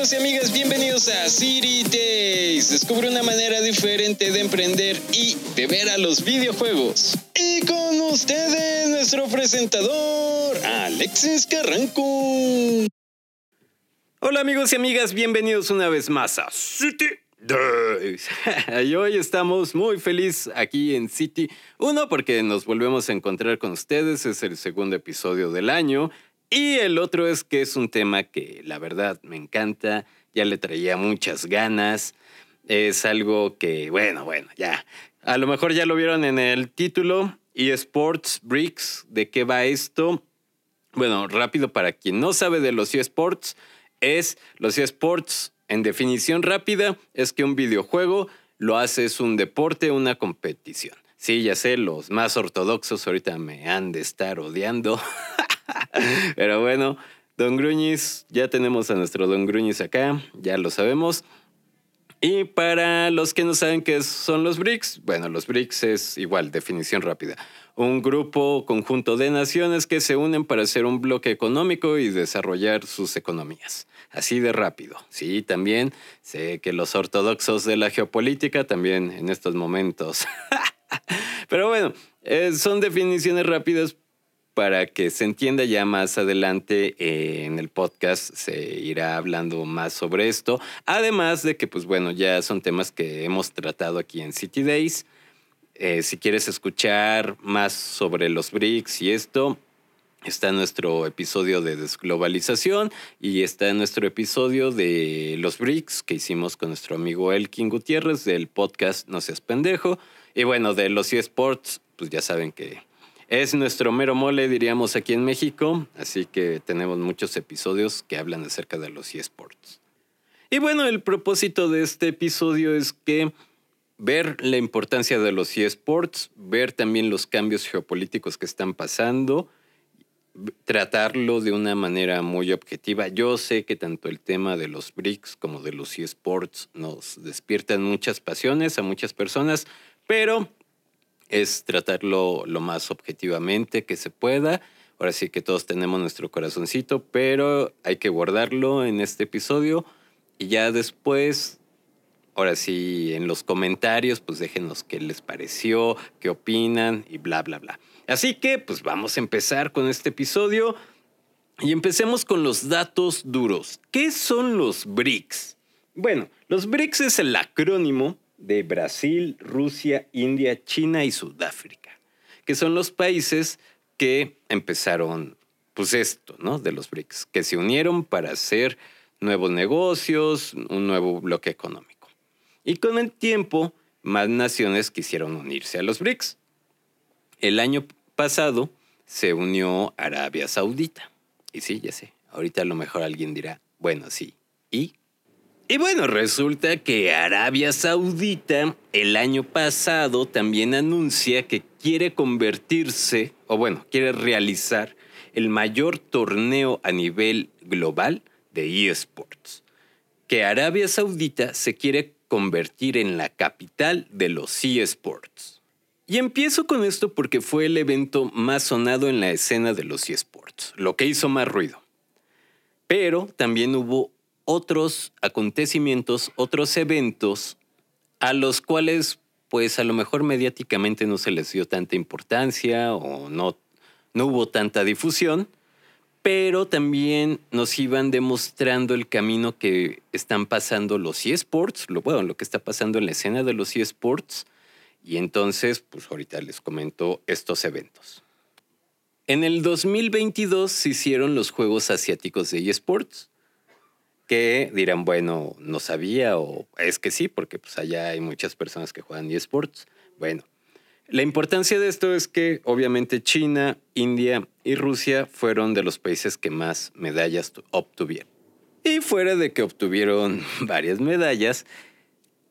amigos y amigas, bienvenidos a City Days. Descubre una manera diferente de emprender y de ver a los videojuegos. Y con ustedes, nuestro presentador, Alexis Carranco. Hola amigos y amigas, bienvenidos una vez más a City Days. y hoy estamos muy felices aquí en City. Uno, porque nos volvemos a encontrar con ustedes, es el segundo episodio del año. Y el otro es que es un tema que la verdad me encanta, ya le traía muchas ganas. Es algo que, bueno, bueno, ya. A lo mejor ya lo vieron en el título, eSports Bricks, ¿de qué va esto? Bueno, rápido para quien no sabe de los eSports, es los eSports en definición rápida, es que un videojuego lo hace es un deporte, una competición. Sí, ya sé, los más ortodoxos ahorita me han de estar odiando. Pero bueno, Don Gruñis, ya tenemos a nuestro Don Gruñis acá, ya lo sabemos. Y para los que no saben qué son los BRICS, bueno, los BRICS es igual, definición rápida. Un grupo conjunto de naciones que se unen para hacer un bloque económico y desarrollar sus economías. Así de rápido. Sí, también sé que los ortodoxos de la geopolítica también en estos momentos. Pero bueno, eh, son definiciones rápidas para que se entienda ya más adelante eh, en el podcast se irá hablando más sobre esto. Además de que, pues bueno, ya son temas que hemos tratado aquí en City Days. Eh, si quieres escuchar más sobre los BRICS y esto, está nuestro episodio de desglobalización y está nuestro episodio de los BRICS que hicimos con nuestro amigo Elkin Gutiérrez del podcast No seas pendejo. Y bueno, de los eSports, pues ya saben que es nuestro mero mole, diríamos, aquí en México, así que tenemos muchos episodios que hablan acerca de los eSports. Y bueno, el propósito de este episodio es que ver la importancia de los eSports, ver también los cambios geopolíticos que están pasando, tratarlo de una manera muy objetiva. Yo sé que tanto el tema de los BRICS como de los eSports nos despiertan muchas pasiones a muchas personas, pero es tratarlo lo más objetivamente que se pueda. Ahora sí que todos tenemos nuestro corazoncito, pero hay que guardarlo en este episodio y ya después, ahora sí, en los comentarios, pues déjenos qué les pareció, qué opinan y bla, bla, bla. Así que, pues vamos a empezar con este episodio y empecemos con los datos duros. ¿Qué son los BRICS? Bueno, los BRICS es el acrónimo de Brasil, Rusia, India, China y Sudáfrica, que son los países que empezaron, pues esto, ¿no? De los BRICS, que se unieron para hacer nuevos negocios, un nuevo bloque económico. Y con el tiempo, más naciones quisieron unirse a los BRICS. El año pasado se unió Arabia Saudita. Y sí, ya sé, ahorita a lo mejor alguien dirá, bueno, sí, ¿y y bueno, resulta que Arabia Saudita el año pasado también anuncia que quiere convertirse, o bueno, quiere realizar el mayor torneo a nivel global de eSports. Que Arabia Saudita se quiere convertir en la capital de los eSports. Y empiezo con esto porque fue el evento más sonado en la escena de los eSports, lo que hizo más ruido. Pero también hubo otros acontecimientos, otros eventos a los cuales pues a lo mejor mediáticamente no se les dio tanta importancia o no, no hubo tanta difusión, pero también nos iban demostrando el camino que están pasando los eSports, lo, bueno, lo que está pasando en la escena de los eSports, y entonces pues ahorita les comento estos eventos. En el 2022 se hicieron los Juegos Asiáticos de eSports, que dirán, bueno, no sabía o es que sí, porque pues allá hay muchas personas que juegan eSports. Bueno, la importancia de esto es que obviamente China, India y Rusia fueron de los países que más medallas obtuvieron. Y fuera de que obtuvieron varias medallas,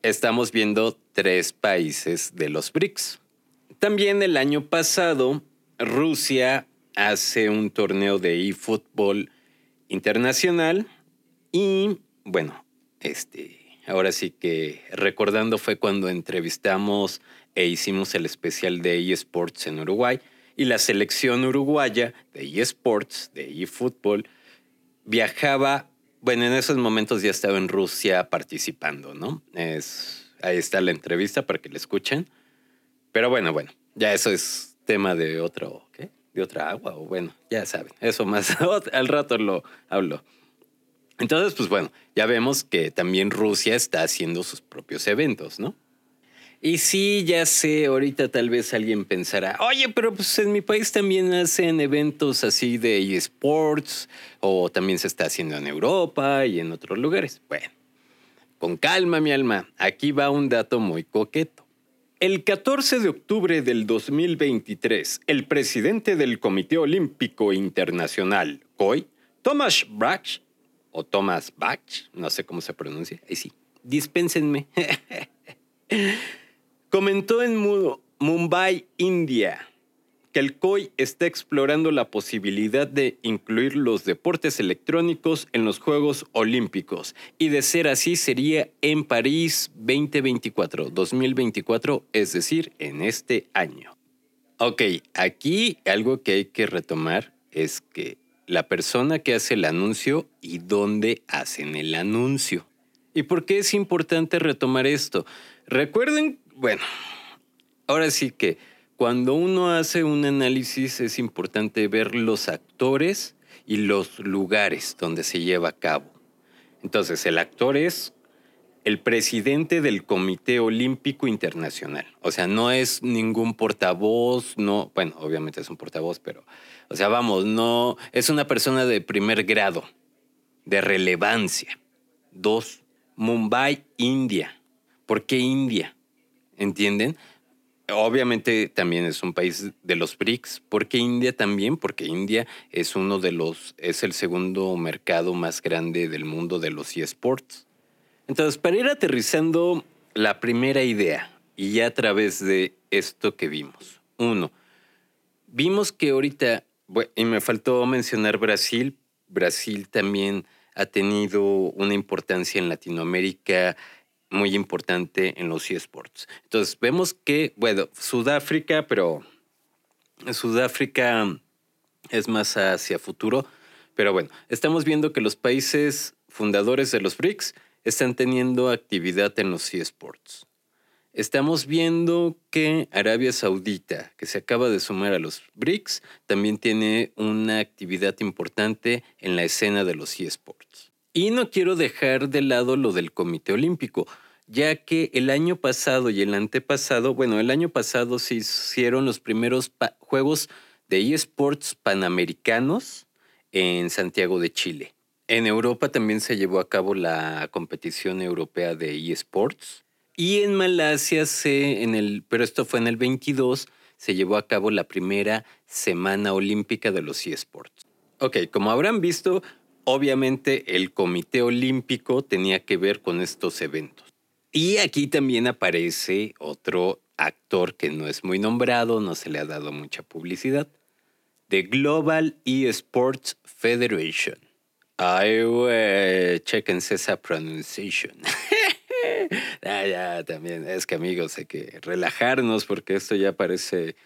estamos viendo tres países de los BRICS. También el año pasado, Rusia hace un torneo de eFootball internacional y bueno, este, ahora sí que recordando fue cuando entrevistamos e hicimos el especial de eSports en Uruguay y la selección uruguaya de eSports, de eFootball, viajaba bueno, en esos momentos ya estaba en Rusia participando, ¿no? Es, ahí está la entrevista para que la escuchen. Pero bueno, bueno, ya eso es tema de otro, ¿qué? De otra agua, o bueno, ya saben, eso más al rato lo hablo. Entonces, pues bueno, ya vemos que también Rusia está haciendo sus propios eventos, ¿no? Y sí, ya sé, ahorita tal vez alguien pensará, oye, pero pues en mi país también hacen eventos así de eSports o también se está haciendo en Europa y en otros lugares. Bueno, con calma mi alma, aquí va un dato muy coqueto. El 14 de octubre del 2023, el presidente del Comité Olímpico Internacional, COI, Thomas Bach, o Thomas Bach, no sé cómo se pronuncia, ahí sí, dispénsenme. Comentó en Mumbai, India, que el COI está explorando la posibilidad de incluir los deportes electrónicos en los Juegos Olímpicos y de ser así sería en París 2024, 2024, es decir, en este año. Ok, aquí algo que hay que retomar es que la persona que hace el anuncio y dónde hacen el anuncio. ¿Y por qué es importante retomar esto? Recuerden bueno, ahora sí que cuando uno hace un análisis es importante ver los actores y los lugares donde se lleva a cabo. Entonces, el actor es el presidente del Comité Olímpico Internacional. O sea, no es ningún portavoz, no, bueno, obviamente es un portavoz, pero, o sea, vamos, no, es una persona de primer grado, de relevancia. Dos, Mumbai, India. ¿Por qué India? ¿entienden? Obviamente también es un país de los BRICS. ¿Por qué India también? Porque India es uno de los, es el segundo mercado más grande del mundo de los eSports. Entonces, para ir aterrizando la primera idea, y ya a través de esto que vimos. Uno, vimos que ahorita, y me faltó mencionar Brasil, Brasil también ha tenido una importancia en Latinoamérica muy importante en los eSports. Entonces, vemos que, bueno, Sudáfrica, pero Sudáfrica es más hacia futuro, pero bueno, estamos viendo que los países fundadores de los BRICS están teniendo actividad en los eSports. Estamos viendo que Arabia Saudita, que se acaba de sumar a los BRICS, también tiene una actividad importante en la escena de los eSports. Y no quiero dejar de lado lo del Comité Olímpico, ya que el año pasado y el antepasado, bueno, el año pasado se hicieron los primeros Juegos de eSports Panamericanos en Santiago de Chile. En Europa también se llevó a cabo la competición europea de eSports. Y en Malasia, se, en el, pero esto fue en el 22, se llevó a cabo la primera Semana Olímpica de los eSports. Ok, como habrán visto, obviamente el Comité Olímpico tenía que ver con estos eventos. Y aquí también aparece otro actor que no es muy nombrado, no se le ha dado mucha publicidad, The Global eSports Federation. Ay, güey, chequense esa pronunciación. ah, ya, también, es que amigos, hay que relajarnos porque esto ya parece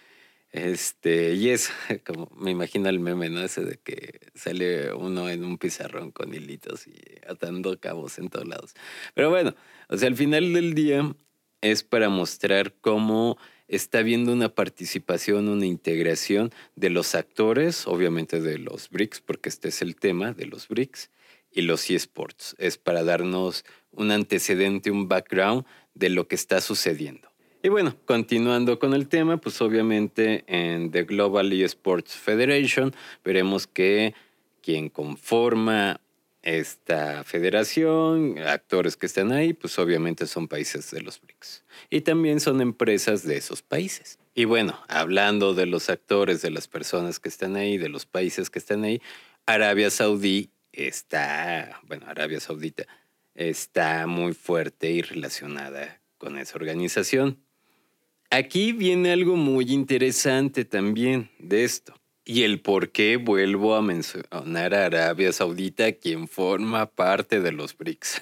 este, y es como me imagino el meme, ¿no? Ese de que sale uno en un pizarrón con hilitos y atando cabos en todos lados. Pero bueno, o sea, al final del día es para mostrar cómo está habiendo una participación, una integración de los actores, obviamente de los BRICS, porque este es el tema de los BRICS, y los eSports. Es para darnos un antecedente, un background de lo que está sucediendo. Y bueno, continuando con el tema, pues obviamente en The Global eSports Federation veremos que quien conforma esta federación, actores que están ahí, pues obviamente son países de los BRICS. Y también son empresas de esos países. Y bueno, hablando de los actores, de las personas que están ahí, de los países que están ahí, Arabia Saudí está, bueno, Arabia Saudita está muy fuerte y relacionada con esa organización. Aquí viene algo muy interesante también de esto. Y el por qué vuelvo a mencionar a Arabia Saudita, quien forma parte de los BRICS.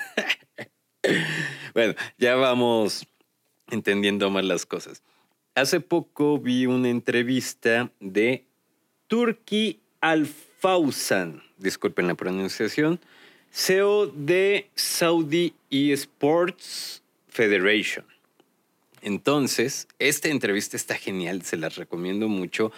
bueno, ya vamos entendiendo más las cosas. Hace poco vi una entrevista de Turki Alfausan, disculpen la pronunciación, CEO de Saudi eSports Federation. Entonces, esta entrevista está genial, se la recomiendo mucho.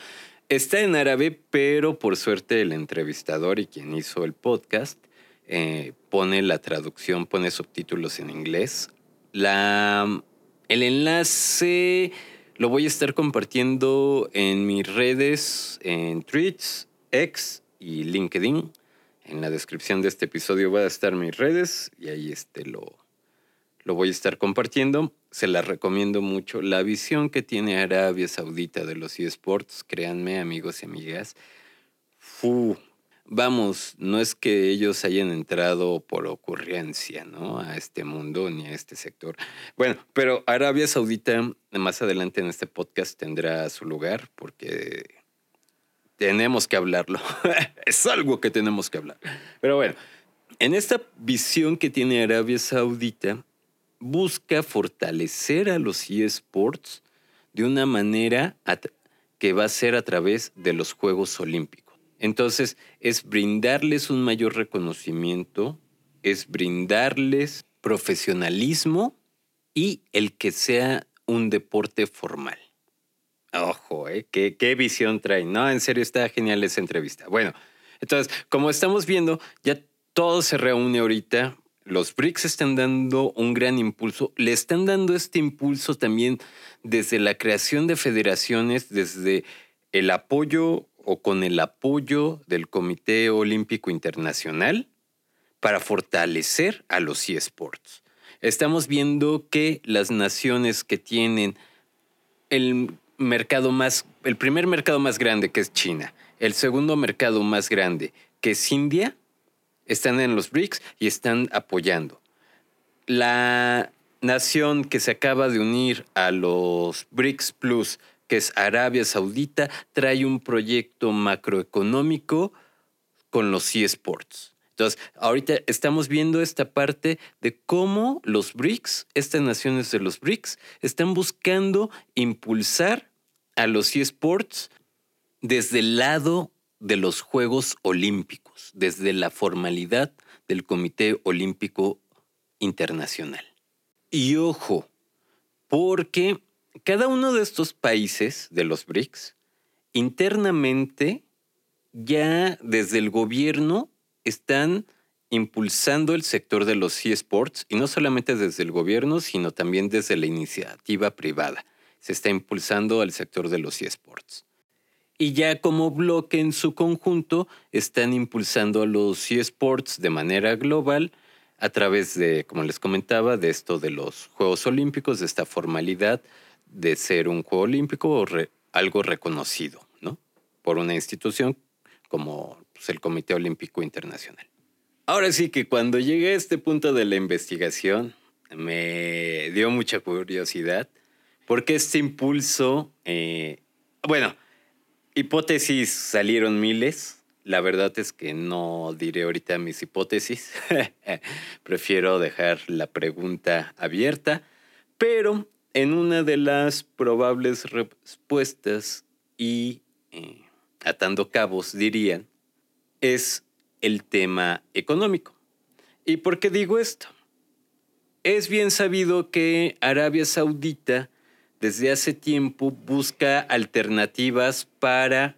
Está en árabe, pero por suerte el entrevistador y quien hizo el podcast eh, pone la traducción, pone subtítulos en inglés. La, el enlace lo voy a estar compartiendo en mis redes, en Tweets, X y LinkedIn. En la descripción de este episodio va a estar mis redes y ahí este lo, lo voy a estar compartiendo. Se la recomiendo mucho. La visión que tiene Arabia Saudita de los eSports, créanme amigos y amigas, vamos, no es que ellos hayan entrado por ocurrencia, ¿no? A este mundo ni a este sector. Bueno, pero Arabia Saudita más adelante en este podcast tendrá su lugar porque tenemos que hablarlo. es algo que tenemos que hablar. Pero bueno, en esta visión que tiene Arabia Saudita, busca fortalecer a los eSports de una manera que va a ser a través de los Juegos Olímpicos. Entonces, es brindarles un mayor reconocimiento, es brindarles profesionalismo y el que sea un deporte formal. Ojo, ¿eh? ¿Qué, visión trae. No, en serio, está genial esa entrevista. Bueno, entonces, como estamos viendo, ya todo se reúne ahorita los BRICS están dando un gran impulso, le están dando este impulso también desde la creación de federaciones, desde el apoyo o con el apoyo del Comité Olímpico Internacional para fortalecer a los eSports. Estamos viendo que las naciones que tienen el mercado más, el primer mercado más grande que es China, el segundo mercado más grande que es India, están en los BRICS y están apoyando. La nación que se acaba de unir a los BRICS Plus, que es Arabia Saudita, trae un proyecto macroeconómico con los eSports. Entonces, ahorita estamos viendo esta parte de cómo los BRICS, estas naciones de los BRICS, están buscando impulsar a los eSports desde el lado de los Juegos Olímpicos, desde la formalidad del Comité Olímpico Internacional. Y ojo, porque cada uno de estos países de los BRICS, internamente, ya desde el gobierno están impulsando el sector de los eSports, y no solamente desde el gobierno, sino también desde la iniciativa privada. Se está impulsando al sector de los eSports y ya como bloque en su conjunto están impulsando a los eSports de manera global a través de, como les comentaba, de esto de los Juegos Olímpicos, de esta formalidad de ser un Juego Olímpico o algo reconocido, ¿no? Por una institución como pues, el Comité Olímpico Internacional. Ahora sí que cuando llegué a este punto de la investigación, me dio mucha curiosidad porque este impulso, eh, bueno, Hipótesis salieron miles. La verdad es que no diré ahorita mis hipótesis. Prefiero dejar la pregunta abierta. Pero en una de las probables respuestas y eh, atando cabos dirían, es el tema económico. ¿Y por qué digo esto? Es bien sabido que Arabia Saudita desde hace tiempo busca alternativas para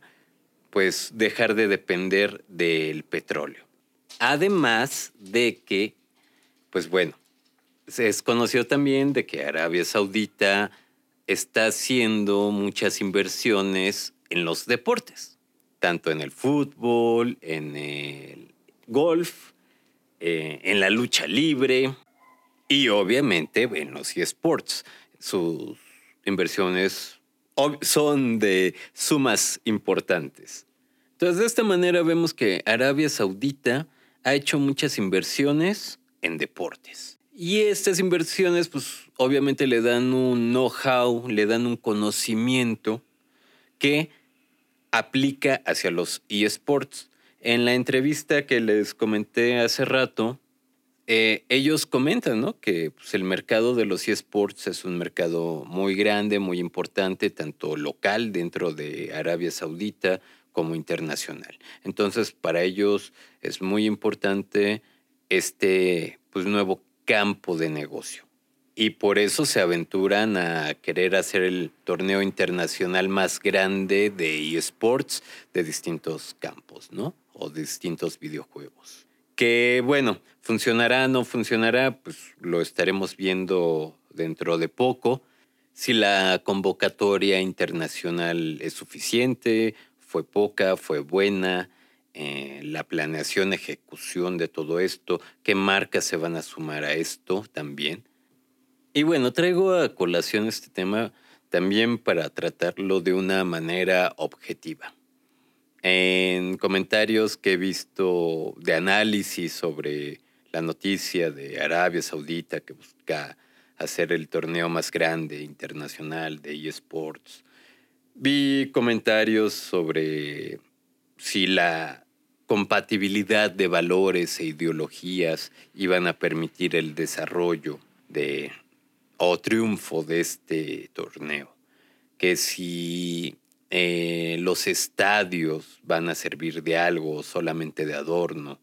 pues dejar de depender del petróleo. Además de que, pues bueno, es conocido también de que Arabia Saudita está haciendo muchas inversiones en los deportes, tanto en el fútbol, en el golf, eh, en la lucha libre y obviamente en los eSports. Sus inversiones son de sumas importantes. Entonces, de esta manera vemos que Arabia Saudita ha hecho muchas inversiones en deportes. Y estas inversiones, pues obviamente le dan un know-how, le dan un conocimiento que aplica hacia los eSports. En la entrevista que les comenté hace rato, eh, ellos comentan ¿no? que pues, el mercado de los eSports es un mercado muy grande, muy importante, tanto local dentro de Arabia Saudita como internacional. Entonces, para ellos es muy importante este pues, nuevo campo de negocio. Y por eso se aventuran a querer hacer el torneo internacional más grande de eSports de distintos campos, ¿no? O de distintos videojuegos. Que bueno, funcionará, no funcionará, pues lo estaremos viendo dentro de poco. Si la convocatoria internacional es suficiente, fue poca, fue buena, eh, la planeación, ejecución de todo esto, qué marcas se van a sumar a esto también. Y bueno, traigo a colación este tema también para tratarlo de una manera objetiva. En comentarios que he visto de análisis sobre la noticia de Arabia Saudita que busca hacer el torneo más grande internacional de eSports, vi comentarios sobre si la compatibilidad de valores e ideologías iban a permitir el desarrollo de o triunfo de este torneo. Que si eh, los estadios van a servir de algo solamente de adorno.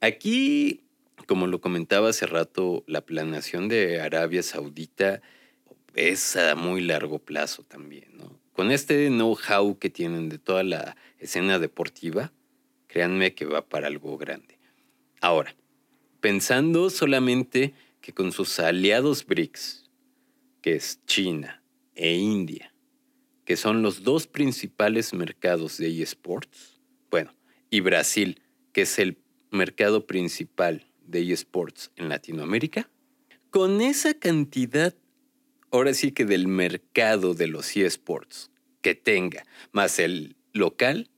Aquí, como lo comentaba hace rato, la planeación de Arabia Saudita es a muy largo plazo también. Con este know-how que tienen de toda la escena deportiva, Créanme que va para algo grande. Ahora, pensando solamente que con sus aliados BRICS, que es China e India, que son los dos principales mercados de eSports, bueno, y Brasil, que es el mercado principal de eSports en Latinoamérica, con esa cantidad, ahora sí que del mercado de los eSports que tenga, más el local,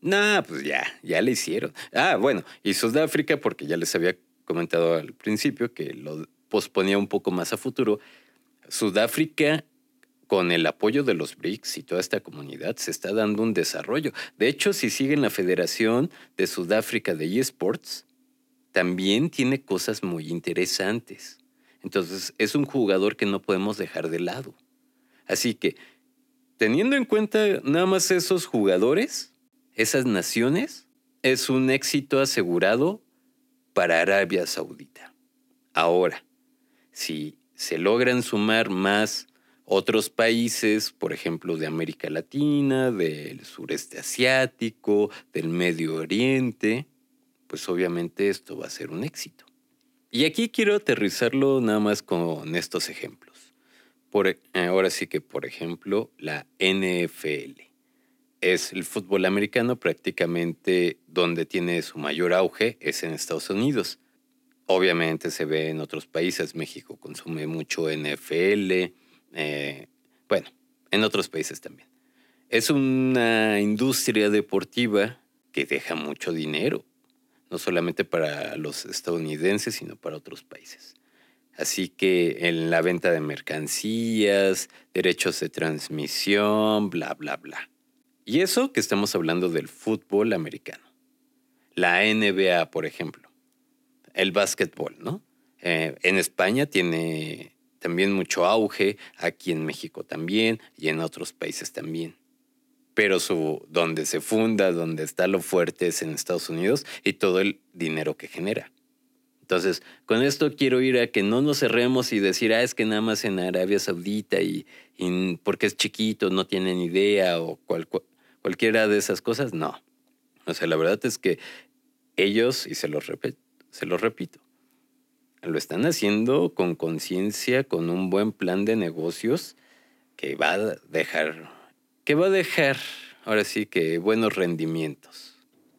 no, pues ya, ya le hicieron. Ah, bueno, y Sudáfrica, porque ya les había comentado al principio que lo posponía un poco más a futuro. Sudáfrica, con el apoyo de los BRICS y toda esta comunidad, se está dando un desarrollo. De hecho, si siguen la Federación de Sudáfrica de eSports, también tiene cosas muy interesantes. Entonces, es un jugador que no podemos dejar de lado. Así que, teniendo en cuenta nada más esos jugadores, esas naciones es un éxito asegurado para Arabia Saudita. Ahora, si se logran sumar más otros países, por ejemplo, de América Latina, del sureste asiático, del Medio Oriente, pues obviamente esto va a ser un éxito. Y aquí quiero aterrizarlo nada más con estos ejemplos. Por, eh, ahora sí que, por ejemplo, la NFL es el fútbol americano prácticamente donde tiene su mayor auge es en Estados Unidos. Obviamente se ve en otros países, México consume mucho NFL, eh, bueno, en otros países también. Es una industria deportiva que deja mucho dinero, no solamente para los estadounidenses, sino para otros países. Así que en la venta de mercancías, derechos de transmisión, bla, bla, bla. Y eso que estamos hablando del fútbol americano. La NBA, por ejemplo. El básquetbol, ¿no? Eh, en España tiene también mucho auge, aquí en México también y en otros países también. Pero su, donde se funda, donde está lo fuerte es en Estados Unidos y todo el dinero que genera. Entonces, con esto quiero ir a que no nos cerremos y decir, ah, es que nada más en Arabia Saudita y, porque es chiquito, no tienen idea o cual, cualquiera de esas cosas, no. O sea, la verdad es que ellos, y se los, se los repito, lo están haciendo con conciencia, con un buen plan de negocios que va a dejar, que va a dejar, ahora sí que buenos rendimientos.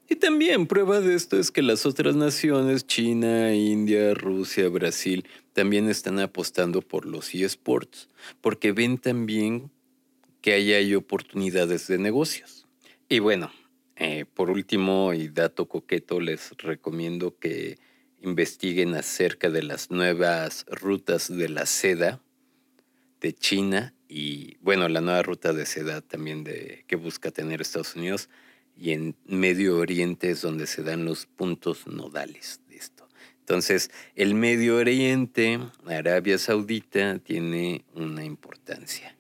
Y también prueba de esto es que las otras naciones, China, India, Rusia, Brasil, también están apostando por los eSports, porque ven también que ahí hay oportunidades de negocios. Y bueno, eh, por último y dato coqueto, les recomiendo que investiguen acerca de las nuevas rutas de la seda de China y bueno, la nueva ruta de seda también de, que busca tener Estados Unidos y en Medio Oriente es donde se dan los puntos nodales de esto. Entonces, el Medio Oriente, Arabia Saudita, tiene una importancia.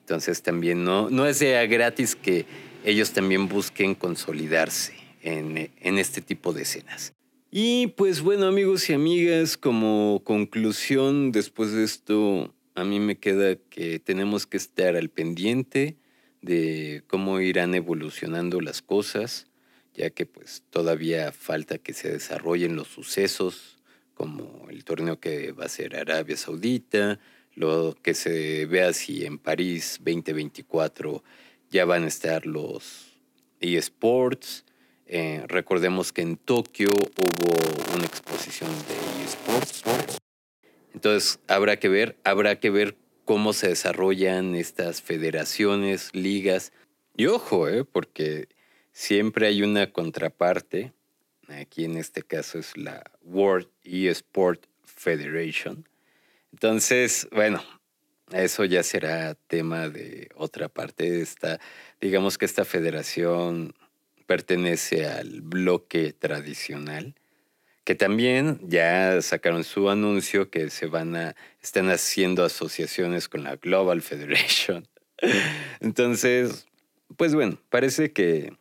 Entonces, también no, no es gratis que ellos también busquen consolidarse en, este tipo de escenas. Y pues bueno amigos y amigas, como conclusión después de esto, a mí me queda que tenemos que estar al pendiente de cómo irán evolucionando las cosas, ya que pues todavía falta que se desarrollen los sucesos, como el torneo que va a ser Arabia Saudita, lo que se vea si en París 2024 ya van a estar los eSports, eh, recordemos que en Tokio hubo una exposición de eSports. Entonces habrá que ver, habrá que ver cómo se desarrollan estas federaciones, ligas. Y ojo, eh, porque siempre hay una contraparte. Aquí en este caso es la World eSport Federation. Entonces, bueno, eso ya será tema de otra parte. Esta, digamos que esta federación pertenece al bloque tradicional, que también ya sacaron su anuncio que se van a, están haciendo asociaciones con la Global Federation. Entonces, pues bueno, parece que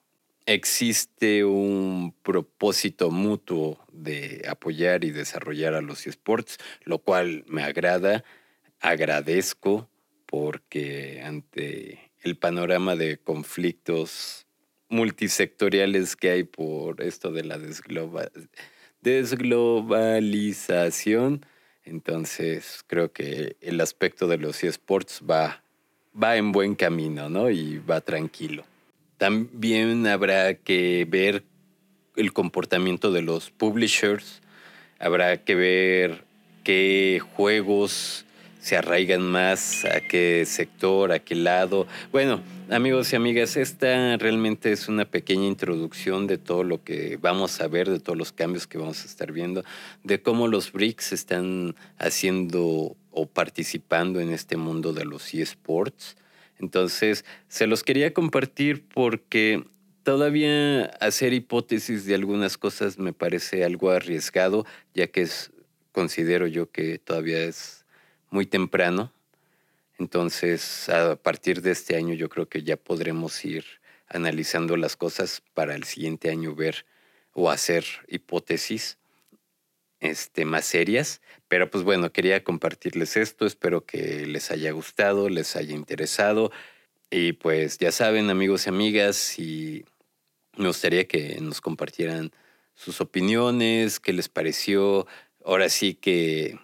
existe un propósito mutuo de apoyar y desarrollar a los esports, lo cual me agrada, agradezco, porque ante el panorama de conflictos multisectoriales que hay por esto de la desglobalización. Entonces creo que el aspecto de los eSports va, va en buen camino, ¿no? Y va tranquilo. También habrá que ver el comportamiento de los publishers, habrá que ver qué juegos se arraigan más, a qué sector, a qué lado. Bueno, amigos y amigas, esta realmente es una pequeña introducción de todo lo que vamos a ver, de todos los cambios que vamos a estar viendo, de cómo los BRICS están haciendo o participando en este mundo de los eSports. Entonces, se los quería compartir porque todavía hacer hipótesis de algunas cosas me parece algo arriesgado, ya que considero yo que todavía es muy temprano. Entonces, a partir de este año yo creo que ya podremos ir analizando las cosas para el siguiente año ver o hacer hipótesis este, más serias. Pero pues bueno, quería compartirles esto. Espero que les haya gustado, les haya interesado. Y pues ya saben, amigos y amigas, y me gustaría que nos compartieran sus opiniones, qué les pareció. Ahora sí que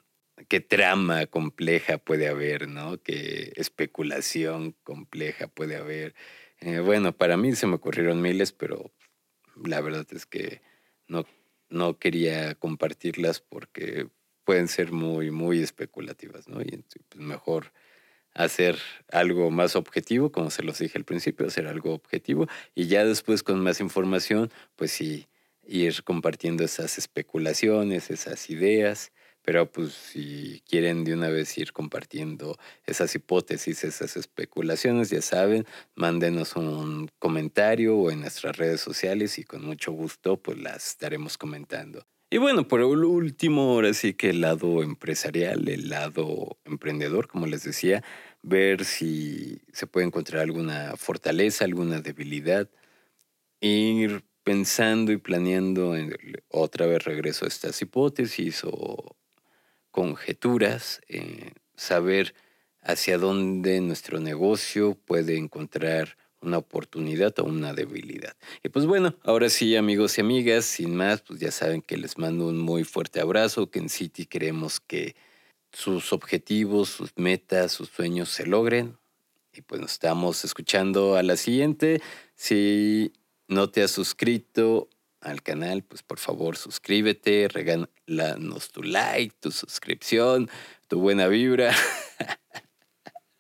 qué trama compleja puede haber, ¿no? Qué especulación compleja puede haber. Eh, bueno, para mí se me ocurrieron miles, pero la verdad es que no, no quería compartirlas porque pueden ser muy, muy especulativas, ¿no? Y pues mejor hacer algo más objetivo, como se los dije al principio, hacer algo objetivo y ya después con más información, pues sí, ir compartiendo esas especulaciones, esas ideas pero pues si quieren de una vez ir compartiendo esas hipótesis, esas especulaciones, ya saben, mándenos un comentario o en nuestras redes sociales y con mucho gusto pues las estaremos comentando. Y bueno, por último, ahora sí que el lado empresarial, el lado emprendedor, como les decía, ver si se puede encontrar alguna fortaleza, alguna debilidad, ir pensando y planeando otra vez regreso a estas hipótesis o conjeturas, eh, saber hacia dónde nuestro negocio puede encontrar una oportunidad o una debilidad. Y pues bueno, ahora sí, amigos y amigas, sin más, pues ya saben que les mando un muy fuerte abrazo, que en City queremos que sus objetivos, sus metas, sus sueños se logren. Y pues nos estamos escuchando a la siguiente. Si no te has suscrito al canal, pues por favor suscríbete, regálanos tu like, tu suscripción, tu buena vibra.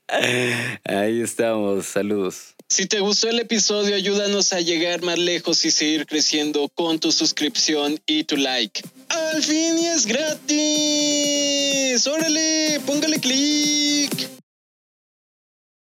Ahí estamos, saludos. Si te gustó el episodio, ayúdanos a llegar más lejos y seguir creciendo con tu suscripción y tu like. ¡Al fin y es gratis! ¡Órale! ¡Póngale clic!